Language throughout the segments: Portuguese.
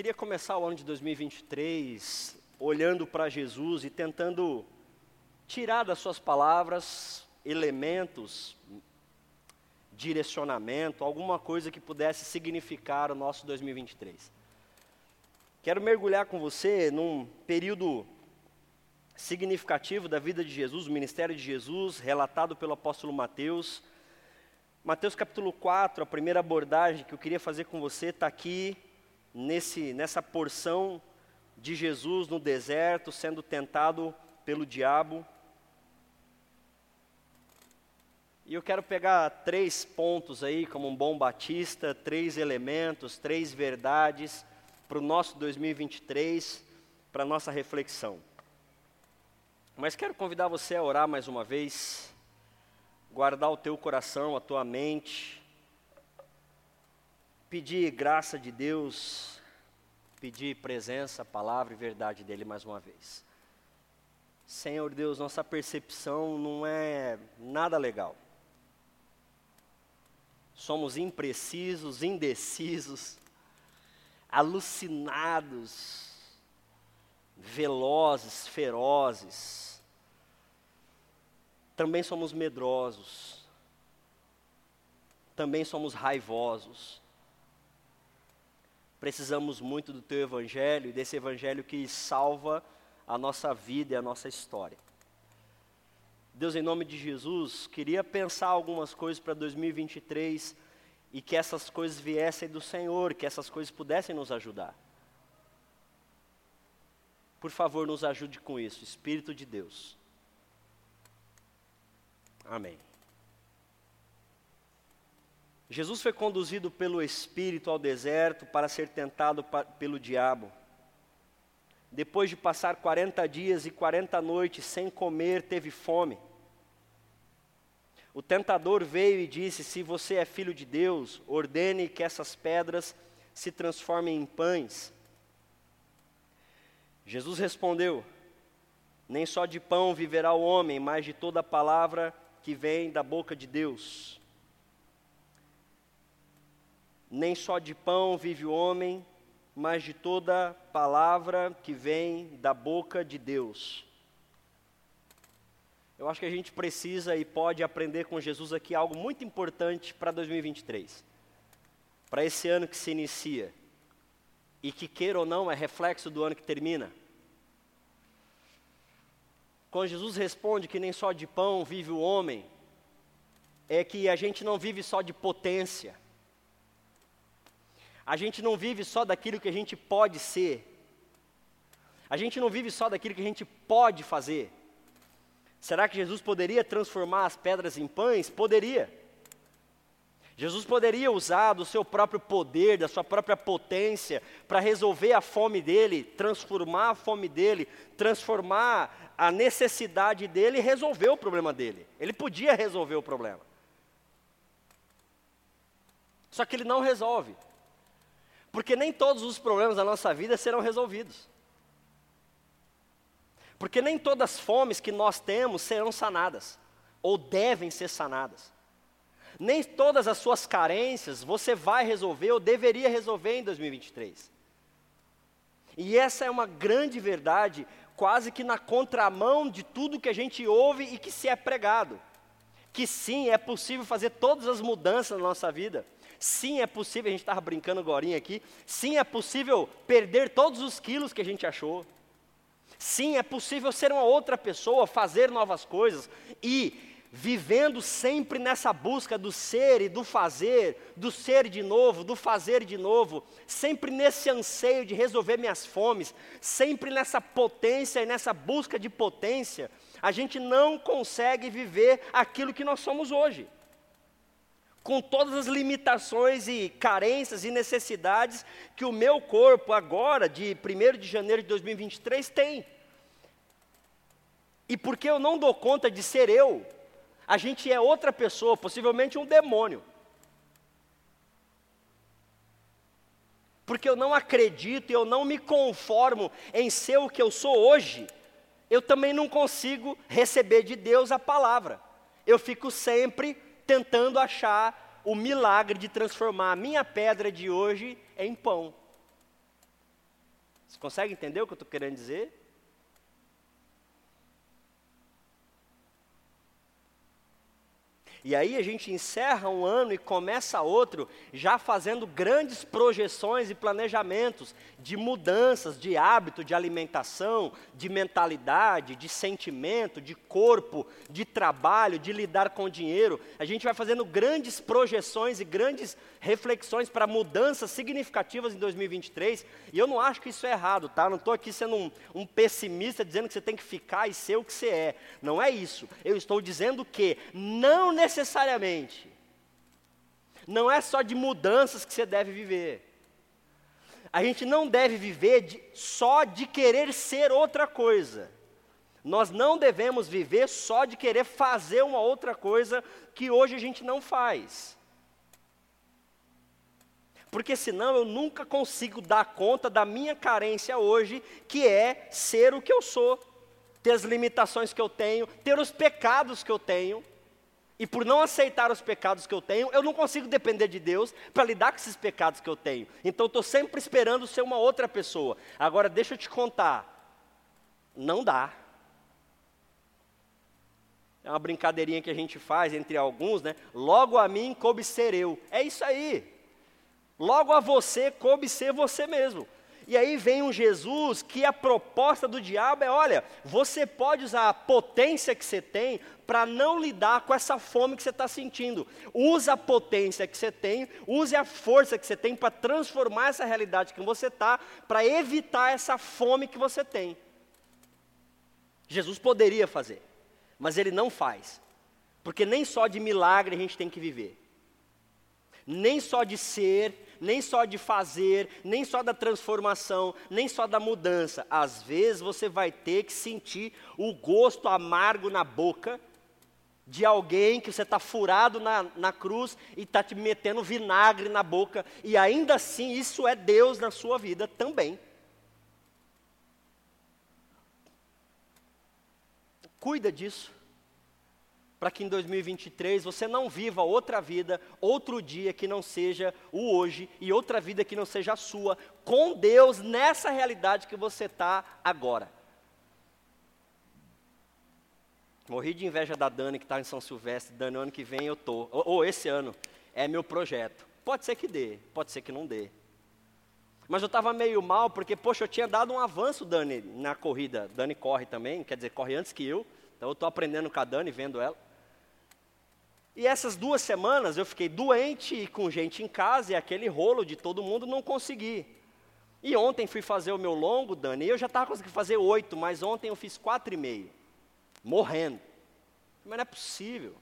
queria começar o ano de 2023 olhando para Jesus e tentando tirar das suas palavras elementos, direcionamento, alguma coisa que pudesse significar o nosso 2023. Quero mergulhar com você num período significativo da vida de Jesus, o ministério de Jesus, relatado pelo apóstolo Mateus. Mateus capítulo 4, a primeira abordagem que eu queria fazer com você está aqui, nesse, nessa porção de Jesus no deserto, sendo tentado pelo diabo. E eu quero pegar três pontos aí, como um bom batista, três elementos, três verdades para o nosso 2023, para a nossa reflexão. Mas quero convidar você a orar mais uma vez, guardar o teu coração, a tua mente, pedir graça de Deus, pedir presença, palavra e verdade dele mais uma vez. Senhor Deus, nossa percepção não é nada legal. Somos imprecisos, indecisos, alucinados, velozes, ferozes. Também somos medrosos. Também somos raivosos. Precisamos muito do teu evangelho e desse evangelho que salva a nossa vida e a nossa história. Deus, em nome de Jesus, queria pensar algumas coisas para 2023 e que essas coisas viessem do Senhor, que essas coisas pudessem nos ajudar. Por favor, nos ajude com isso, Espírito de Deus. Amém. Jesus foi conduzido pelo Espírito ao deserto para ser tentado pelo diabo. Depois de passar 40 dias e 40 noites sem comer, teve fome. O tentador veio e disse: Se você é filho de Deus, ordene que essas pedras se transformem em pães. Jesus respondeu: Nem só de pão viverá o homem, mas de toda palavra que vem da boca de Deus. Nem só de pão vive o homem, mas de toda palavra que vem da boca de Deus. Eu acho que a gente precisa e pode aprender com Jesus aqui algo muito importante para 2023. Para esse ano que se inicia e que queira ou não é reflexo do ano que termina. Quando Jesus responde que nem só de pão vive o homem, é que a gente não vive só de potência. A gente não vive só daquilo que a gente pode ser. A gente não vive só daquilo que a gente pode fazer. Será que Jesus poderia transformar as pedras em pães? Poderia. Jesus poderia usar do seu próprio poder, da sua própria potência, para resolver a fome dele, transformar a fome dele, transformar a necessidade dele e resolver o problema dele. Ele podia resolver o problema. Só que ele não resolve. Porque nem todos os problemas da nossa vida serão resolvidos. Porque nem todas as fomes que nós temos serão sanadas, ou devem ser sanadas. Nem todas as suas carências você vai resolver ou deveria resolver em 2023. E essa é uma grande verdade, quase que na contramão de tudo que a gente ouve e que se é pregado. Que sim, é possível fazer todas as mudanças na nossa vida Sim, é possível, a gente estava brincando agora aqui. Sim, é possível perder todos os quilos que a gente achou. Sim, é possível ser uma outra pessoa, fazer novas coisas e vivendo sempre nessa busca do ser e do fazer, do ser de novo, do fazer de novo, sempre nesse anseio de resolver minhas fomes, sempre nessa potência e nessa busca de potência, a gente não consegue viver aquilo que nós somos hoje com todas as limitações e carências e necessidades que o meu corpo agora, de 1 de janeiro de 2023, tem. E porque eu não dou conta de ser eu, a gente é outra pessoa, possivelmente um demônio. Porque eu não acredito e eu não me conformo em ser o que eu sou hoje, eu também não consigo receber de Deus a palavra. Eu fico sempre tentando achar o milagre de transformar a minha pedra de hoje em pão. Você consegue entender o que eu estou querendo dizer? E aí a gente encerra um ano e começa outro, já fazendo grandes projeções e planejamentos de mudanças de hábito, de alimentação, de mentalidade, de sentimento, de corpo, de trabalho, de lidar com dinheiro. A gente vai fazendo grandes projeções e grandes reflexões para mudanças significativas em 2023. E eu não acho que isso é errado, tá? Não estou aqui sendo um, um pessimista dizendo que você tem que ficar e ser o que você é. Não é isso. Eu estou dizendo que não necessariamente necessariamente. Não é só de mudanças que você deve viver. A gente não deve viver de, só de querer ser outra coisa. Nós não devemos viver só de querer fazer uma outra coisa que hoje a gente não faz. Porque senão eu nunca consigo dar conta da minha carência hoje, que é ser o que eu sou, ter as limitações que eu tenho, ter os pecados que eu tenho. E por não aceitar os pecados que eu tenho, eu não consigo depender de Deus para lidar com esses pecados que eu tenho. Então estou sempre esperando ser uma outra pessoa. Agora deixa eu te contar. Não dá. É uma brincadeirinha que a gente faz entre alguns, né? Logo a mim coube ser eu. É isso aí. Logo a você coube ser você mesmo. E aí vem um Jesus que a proposta do diabo é: olha, você pode usar a potência que você tem para não lidar com essa fome que você está sentindo. Use a potência que você tem, use a força que você tem para transformar essa realidade que você está, para evitar essa fome que você tem. Jesus poderia fazer, mas ele não faz, porque nem só de milagre a gente tem que viver, nem só de ser, nem só de fazer, nem só da transformação, nem só da mudança. Às vezes você vai ter que sentir o gosto amargo na boca de alguém que você está furado na, na cruz e está te metendo vinagre na boca, e ainda assim isso é Deus na sua vida também. Cuida disso para que em 2023 você não viva outra vida, outro dia que não seja o hoje e outra vida que não seja a sua, com Deus nessa realidade que você está agora. Morri de inveja da Dani que está em São Silvestre. Dani, ano que vem eu tô. Ou, ou esse ano é meu projeto. Pode ser que dê, pode ser que não dê. Mas eu estava meio mal porque, poxa, eu tinha dado um avanço, Dani, na corrida. Dani corre também, quer dizer, corre antes que eu. Então eu estou aprendendo com a Dani, vendo ela. E essas duas semanas eu fiquei doente e com gente em casa e aquele rolo de todo mundo não consegui. E ontem fui fazer o meu longo, Dani, e eu já estava conseguindo fazer oito, mas ontem eu fiz quatro e meio, morrendo. Mas não é possível.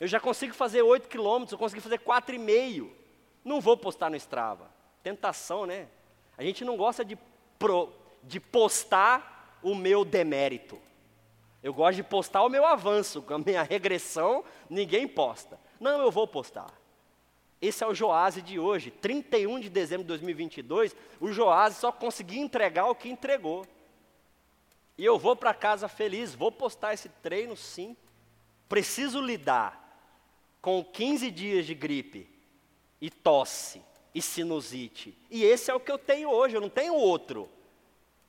Eu já consigo fazer oito quilômetros, eu consegui fazer quatro e meio. Não vou postar no Strava. Tentação, né? A gente não gosta de, pro, de postar o meu demérito. Eu gosto de postar o meu avanço, a minha regressão, ninguém posta. Não, eu vou postar. Esse é o Joase de hoje, 31 de dezembro de 2022. O Joase só conseguiu entregar o que entregou. E eu vou para casa feliz, vou postar esse treino sim. Preciso lidar com 15 dias de gripe e tosse e sinusite. E esse é o que eu tenho hoje, eu não tenho outro.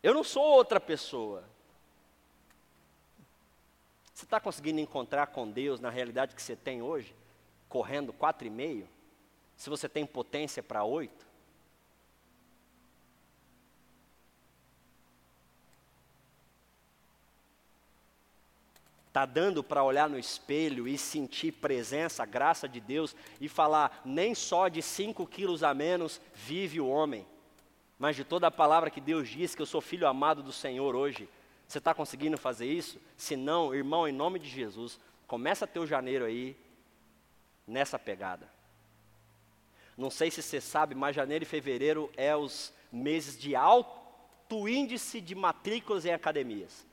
Eu não sou outra pessoa. Você está conseguindo encontrar com Deus na realidade que você tem hoje? Correndo quatro e meio? Se você tem potência para oito? Está dando para olhar no espelho e sentir presença, graça de Deus e falar, nem só de cinco quilos a menos vive o homem, mas de toda a palavra que Deus diz que eu sou filho amado do Senhor hoje. Você está conseguindo fazer isso? Se não, irmão, em nome de Jesus, começa teu janeiro aí nessa pegada. Não sei se você sabe, mas janeiro e fevereiro é os meses de alto índice de matrículas em academias.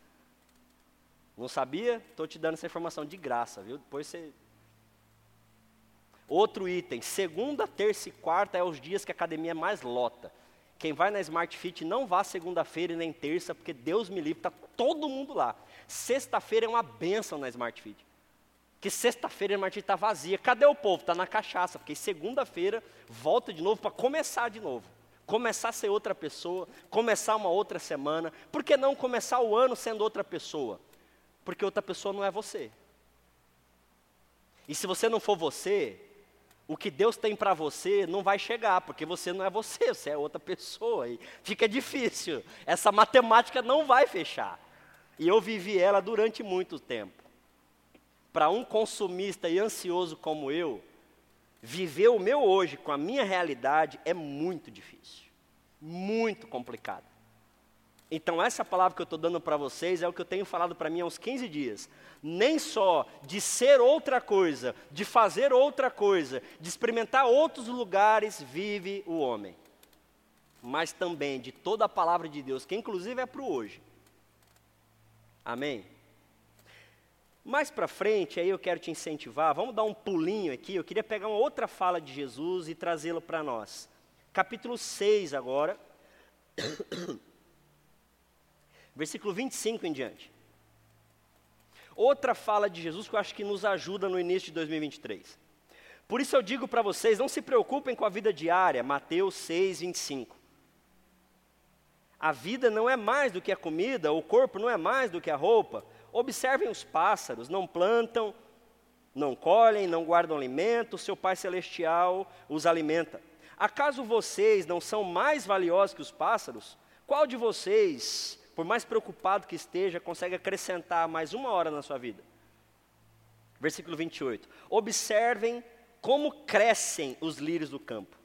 Não sabia? Estou te dando essa informação de graça, viu? Depois você. Outro item: segunda, terça e quarta é os dias que a academia mais lota. Quem vai na Smart Fit não vá segunda-feira e nem terça, porque Deus me livre, está todo mundo lá. Sexta-feira é uma benção na Smart Fit. Que sexta-feira a Smart Fit está vazia. Cadê o povo? Está na cachaça, porque segunda-feira volta de novo para começar de novo. começar a ser outra pessoa, começar uma outra semana. Por que não começar o ano sendo outra pessoa? Porque outra pessoa não é você. E se você não for você, o que Deus tem para você não vai chegar, porque você não é você, você é outra pessoa. E fica difícil. Essa matemática não vai fechar. E eu vivi ela durante muito tempo. Para um consumista e ansioso como eu, viver o meu hoje com a minha realidade é muito difícil, muito complicado. Então, essa palavra que eu estou dando para vocês é o que eu tenho falado para mim há uns 15 dias. Nem só de ser outra coisa, de fazer outra coisa, de experimentar outros lugares vive o homem, mas também de toda a palavra de Deus, que inclusive é para o hoje. Amém? Mais para frente, aí eu quero te incentivar, vamos dar um pulinho aqui. Eu queria pegar uma outra fala de Jesus e trazê-la para nós. Capítulo 6 agora, versículo 25 em diante. Outra fala de Jesus que eu acho que nos ajuda no início de 2023. Por isso eu digo para vocês, não se preocupem com a vida diária, Mateus 6, 25. A vida não é mais do que a comida, o corpo não é mais do que a roupa. Observem os pássaros, não plantam, não colhem, não guardam alimento, seu Pai Celestial os alimenta. Acaso vocês não são mais valiosos que os pássaros? Qual de vocês, por mais preocupado que esteja, consegue acrescentar mais uma hora na sua vida? Versículo 28. Observem como crescem os lírios do campo.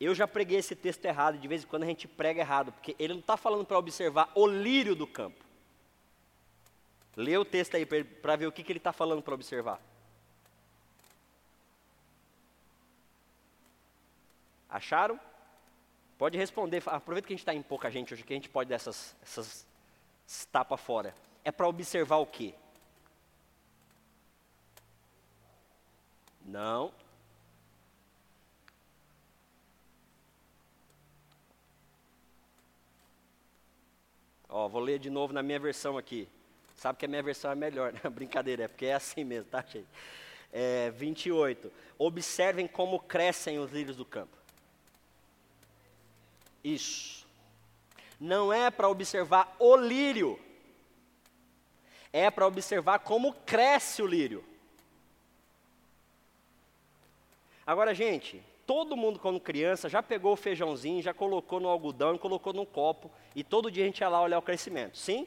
Eu já preguei esse texto errado, de vez em quando a gente prega errado, porque ele não está falando para observar o lírio do campo. Lê o texto aí para ver o que, que ele está falando para observar. Acharam? Pode responder. Aproveita que a gente está em pouca gente hoje, que a gente pode dar essas, essas tapas fora. É para observar o quê? Não. Ó, vou ler de novo na minha versão aqui. Sabe que a minha versão é melhor, né? Brincadeira, é porque é assim mesmo, tá, gente? É, 28. Observem como crescem os lírios do campo. Isso. Não é para observar o lírio, é para observar como cresce o lírio. Agora, gente, todo mundo quando criança já pegou o feijãozinho, já colocou no algodão e colocou num copo, e todo dia a gente ia lá olhar o crescimento. Sim?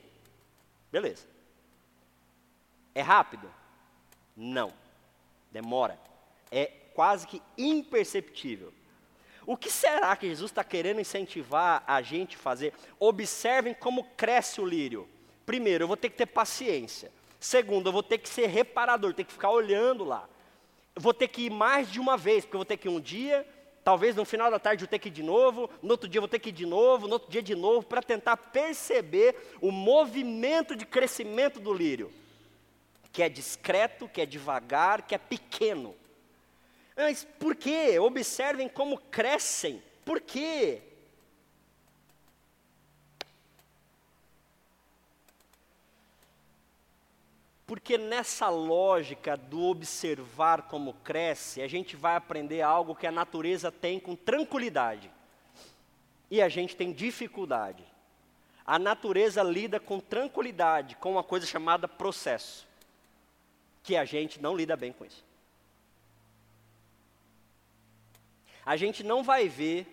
Beleza. É rápido? Não. Demora. É quase que imperceptível. O que será que Jesus está querendo incentivar a gente a fazer? Observem como cresce o lírio. Primeiro, eu vou ter que ter paciência. Segundo, eu vou ter que ser reparador, ter que ficar olhando lá. Eu vou ter que ir mais de uma vez, porque eu vou ter que ir um dia, talvez no final da tarde eu ter que ir de novo, no outro dia eu vou ter que ir de novo, no outro dia de novo, para tentar perceber o movimento de crescimento do lírio que é discreto, que é devagar, que é pequeno. Mas por quê? Observem como crescem. Por quê? Porque nessa lógica do observar como cresce, a gente vai aprender algo que a natureza tem com tranquilidade. E a gente tem dificuldade. A natureza lida com tranquilidade com uma coisa chamada processo que a gente não lida bem com isso. A gente não vai ver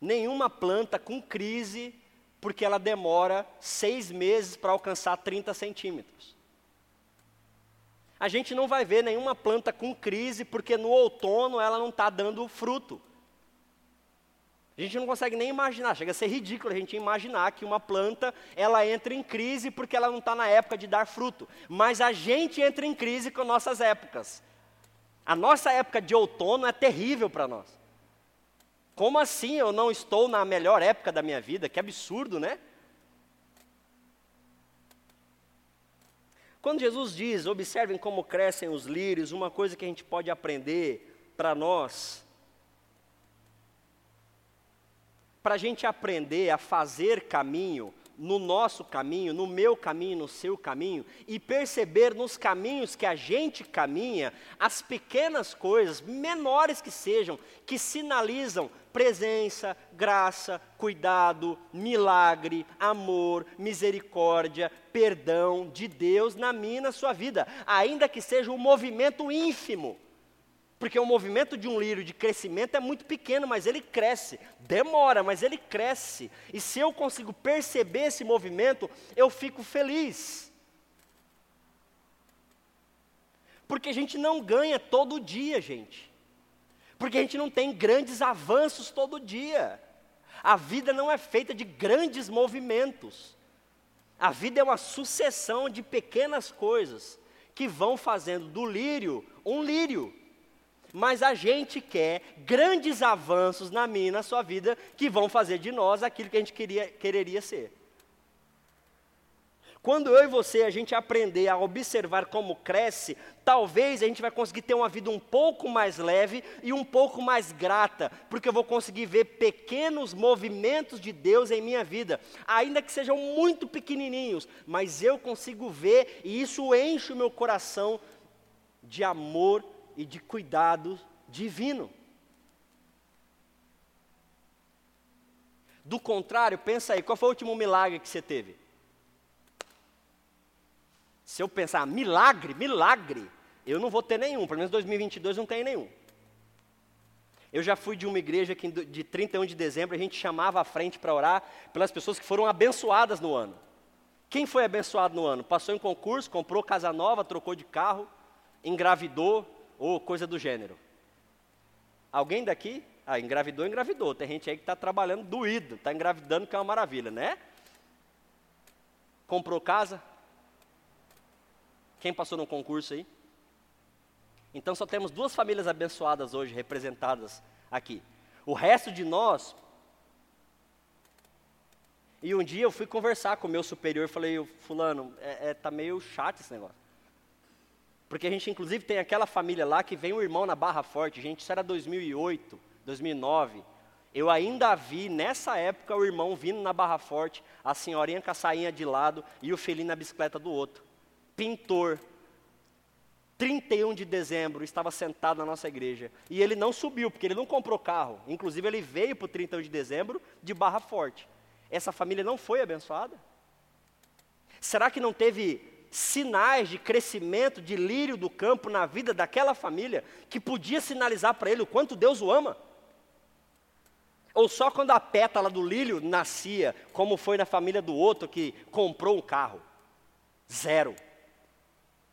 nenhuma planta com crise porque ela demora seis meses para alcançar 30 centímetros. A gente não vai ver nenhuma planta com crise porque no outono ela não está dando fruto. A gente não consegue nem imaginar, chega a ser ridículo a gente imaginar que uma planta ela entra em crise porque ela não está na época de dar fruto. Mas a gente entra em crise com nossas épocas. A nossa época de outono é terrível para nós. Como assim eu não estou na melhor época da minha vida? Que absurdo, né? Quando Jesus diz, observem como crescem os lírios, uma coisa que a gente pode aprender para nós para a gente aprender a fazer caminho, no nosso caminho, no meu caminho, no seu caminho, e perceber nos caminhos que a gente caminha as pequenas coisas, menores que sejam, que sinalizam presença, graça, cuidado, milagre, amor, misericórdia, perdão de Deus na minha e na sua vida, ainda que seja um movimento ínfimo. Porque o movimento de um lírio de crescimento é muito pequeno, mas ele cresce. Demora, mas ele cresce. E se eu consigo perceber esse movimento, eu fico feliz. Porque a gente não ganha todo dia, gente. Porque a gente não tem grandes avanços todo dia. A vida não é feita de grandes movimentos. A vida é uma sucessão de pequenas coisas que vão fazendo do lírio um lírio mas a gente quer grandes avanços na minha e na sua vida que vão fazer de nós aquilo que a gente queria, quereria ser. Quando eu e você a gente aprender a observar como cresce, talvez a gente vai conseguir ter uma vida um pouco mais leve e um pouco mais grata, porque eu vou conseguir ver pequenos movimentos de Deus em minha vida, ainda que sejam muito pequenininhos, mas eu consigo ver e isso enche o meu coração de amor e de cuidado divino. Do contrário, pensa aí, qual foi o último milagre que você teve? Se eu pensar, milagre, milagre, eu não vou ter nenhum, pelo menos 2022 não tem nenhum. Eu já fui de uma igreja que de 31 de dezembro a gente chamava à frente para orar pelas pessoas que foram abençoadas no ano. Quem foi abençoado no ano? Passou em concurso, comprou casa nova, trocou de carro, engravidou, ou coisa do gênero. Alguém daqui? Ah, engravidou, engravidou. Tem gente aí que está trabalhando doído, está engravidando, que é uma maravilha, né? Comprou casa? Quem passou no concurso aí? Então só temos duas famílias abençoadas hoje representadas aqui. O resto de nós. E um dia eu fui conversar com o meu superior e falei, fulano, é, é, tá meio chato esse negócio. Porque a gente, inclusive, tem aquela família lá que vem o irmão na Barra Forte. Gente, isso era 2008, 2009. Eu ainda vi, nessa época, o irmão vindo na Barra Forte, a senhorinha com a sainha de lado e o filhinho na bicicleta do outro. Pintor. 31 de dezembro, estava sentado na nossa igreja. E ele não subiu, porque ele não comprou carro. Inclusive, ele veio para o 31 de dezembro de Barra Forte. Essa família não foi abençoada? Será que não teve sinais de crescimento, de lírio do campo na vida daquela família, que podia sinalizar para ele o quanto Deus o ama? Ou só quando a pétala do lírio nascia, como foi na família do outro que comprou um carro? Zero.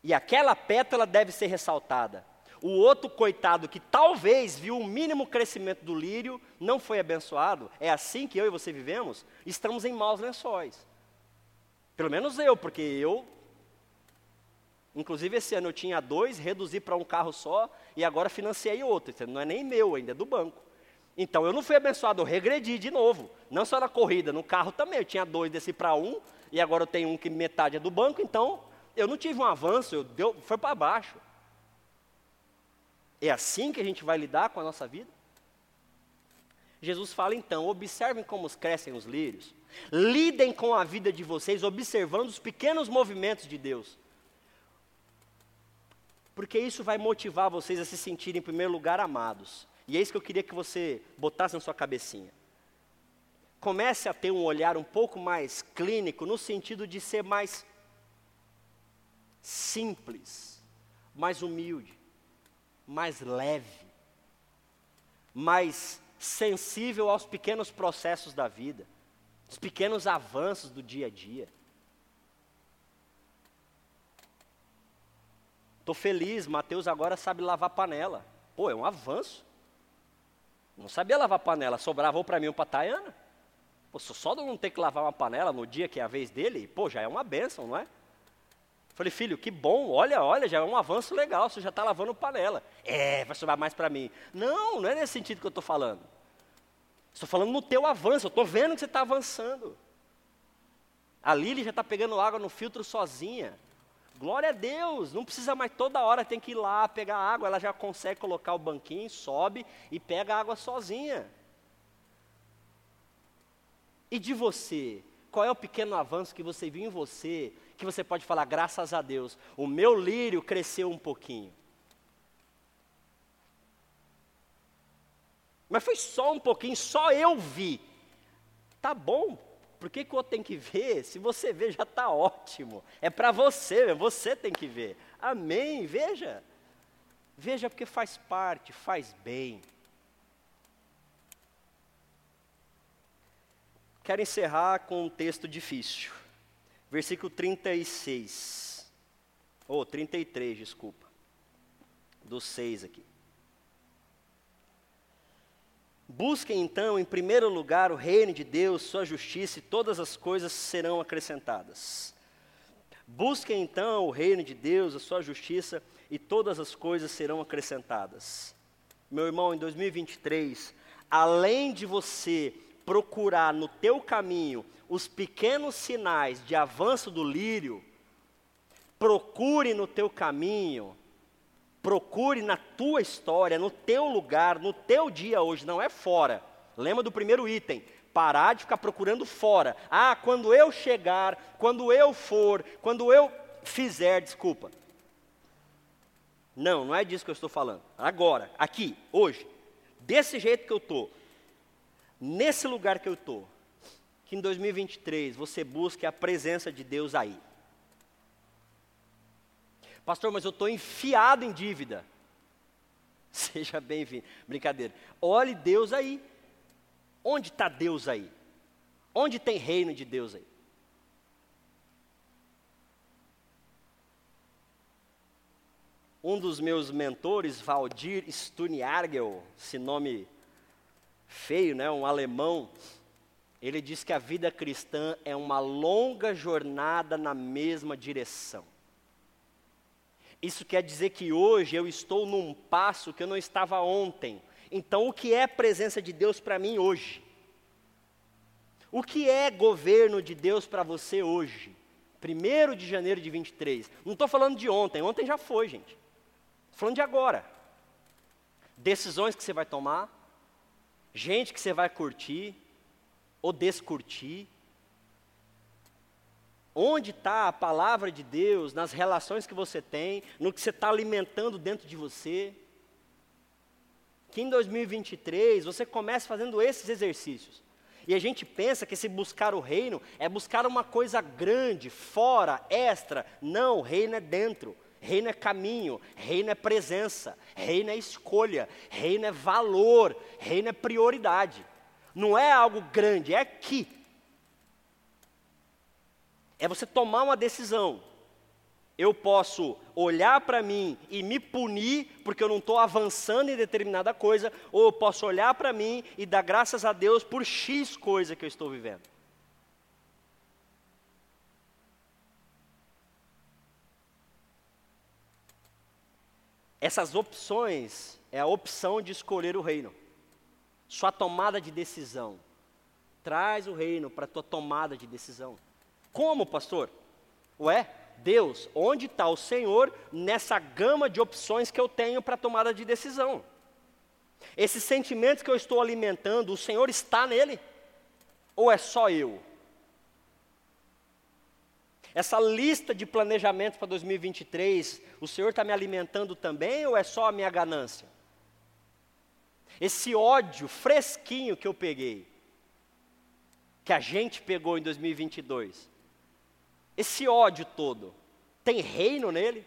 E aquela pétala deve ser ressaltada. O outro coitado que talvez viu o mínimo crescimento do lírio, não foi abençoado. É assim que eu e você vivemos? Estamos em maus lençóis. Pelo menos eu, porque eu Inclusive, esse ano eu tinha dois, reduzi para um carro só e agora financiei outro. Não é nem meu ainda, é do banco. Então eu não fui abençoado, eu regredi de novo. Não só na corrida, no carro também. Eu tinha dois, desci para um e agora eu tenho um que metade é do banco. Então eu não tive um avanço, eu deu, foi para baixo. É assim que a gente vai lidar com a nossa vida? Jesus fala então: observem como crescem os lírios, lidem com a vida de vocês, observando os pequenos movimentos de Deus. Porque isso vai motivar vocês a se sentirem, em primeiro lugar, amados. E é isso que eu queria que você botasse na sua cabecinha. Comece a ter um olhar um pouco mais clínico, no sentido de ser mais simples, mais humilde, mais leve, mais sensível aos pequenos processos da vida, os pequenos avanços do dia a dia. Estou feliz, Mateus agora sabe lavar panela. Pô, é um avanço. Não sabia lavar panela, sobrava ou para mim ou para a Tayana. Pô, só não ter que lavar uma panela no dia que é a vez dele, pô, já é uma benção, não é? Falei, filho, que bom, olha, olha, já é um avanço legal, você já está lavando panela. É, vai sobrar mais para mim. Não, não é nesse sentido que eu estou falando. Estou falando no teu avanço, eu estou vendo que você está avançando. A Lili já está pegando água no filtro sozinha. Glória a Deus, não precisa mais toda hora, tem que ir lá pegar água, ela já consegue colocar o banquinho, sobe e pega a água sozinha. E de você, Qual é o pequeno avanço que você viu em você, que você pode falar, graças a Deus, o meu lírio cresceu um pouquinho? Mas foi só um pouquinho, só eu vi. Tá bom, por que, que o outro tem que ver? Se você vê, já está ótimo. É para você, você tem que ver. Amém, veja. Veja porque faz parte, faz bem. Quero encerrar com um texto difícil. Versículo 36. Ou oh, 33, desculpa. Do 6 aqui. Busquem então, em primeiro lugar, o reino de Deus, sua justiça, e todas as coisas serão acrescentadas. Busquem então o reino de Deus, a sua justiça, e todas as coisas serão acrescentadas. Meu irmão, em 2023, além de você procurar no teu caminho os pequenos sinais de avanço do lírio, procure no teu caminho Procure na tua história, no teu lugar, no teu dia hoje, não é fora. Lembra do primeiro item? Parar de ficar procurando fora. Ah, quando eu chegar, quando eu for, quando eu fizer, desculpa. Não, não é disso que eu estou falando. Agora, aqui, hoje, desse jeito que eu estou, nesse lugar que eu estou, que em 2023 você busque a presença de Deus aí. Pastor, mas eu estou enfiado em dívida. Seja bem-vindo. Brincadeira. Olhe Deus aí. Onde está Deus aí? Onde tem reino de Deus aí? Um dos meus mentores, Valdir Stuniargel, esse nome feio, né, um alemão, ele diz que a vida cristã é uma longa jornada na mesma direção. Isso quer dizer que hoje eu estou num passo que eu não estava ontem. Então, o que é presença de Deus para mim hoje? O que é governo de Deus para você hoje? 1 de janeiro de 23. Não estou falando de ontem, ontem já foi, gente. Estou falando de agora. Decisões que você vai tomar, gente que você vai curtir ou descurtir, Onde está a palavra de Deus nas relações que você tem, no que você está alimentando dentro de você? Que em 2023 você comece fazendo esses exercícios. E a gente pensa que se buscar o reino é buscar uma coisa grande, fora, extra. Não, reino é dentro. Reino é caminho, reino é presença, reino é escolha, reino é valor, reino é prioridade. Não é algo grande, é aqui, é você tomar uma decisão. Eu posso olhar para mim e me punir porque eu não estou avançando em determinada coisa, ou eu posso olhar para mim e dar graças a Deus por X coisa que eu estou vivendo. Essas opções é a opção de escolher o reino. Sua tomada de decisão. Traz o reino para a tua tomada de decisão. Como, pastor? Ué, Deus, onde está o Senhor nessa gama de opções que eu tenho para tomada de decisão? Esses sentimentos que eu estou alimentando, o Senhor está nele? Ou é só eu? Essa lista de planejamentos para 2023, o Senhor está me alimentando também ou é só a minha ganância? Esse ódio fresquinho que eu peguei, que a gente pegou em 2022, esse ódio todo, tem reino nele?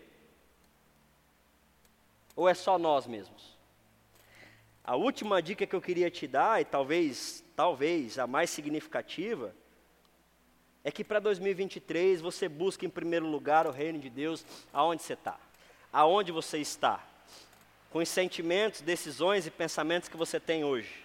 Ou é só nós mesmos? A última dica que eu queria te dar, e talvez, talvez a mais significativa, é que para 2023 você busque em primeiro lugar o reino de Deus aonde você está. Aonde você está. Com os sentimentos, decisões e pensamentos que você tem hoje.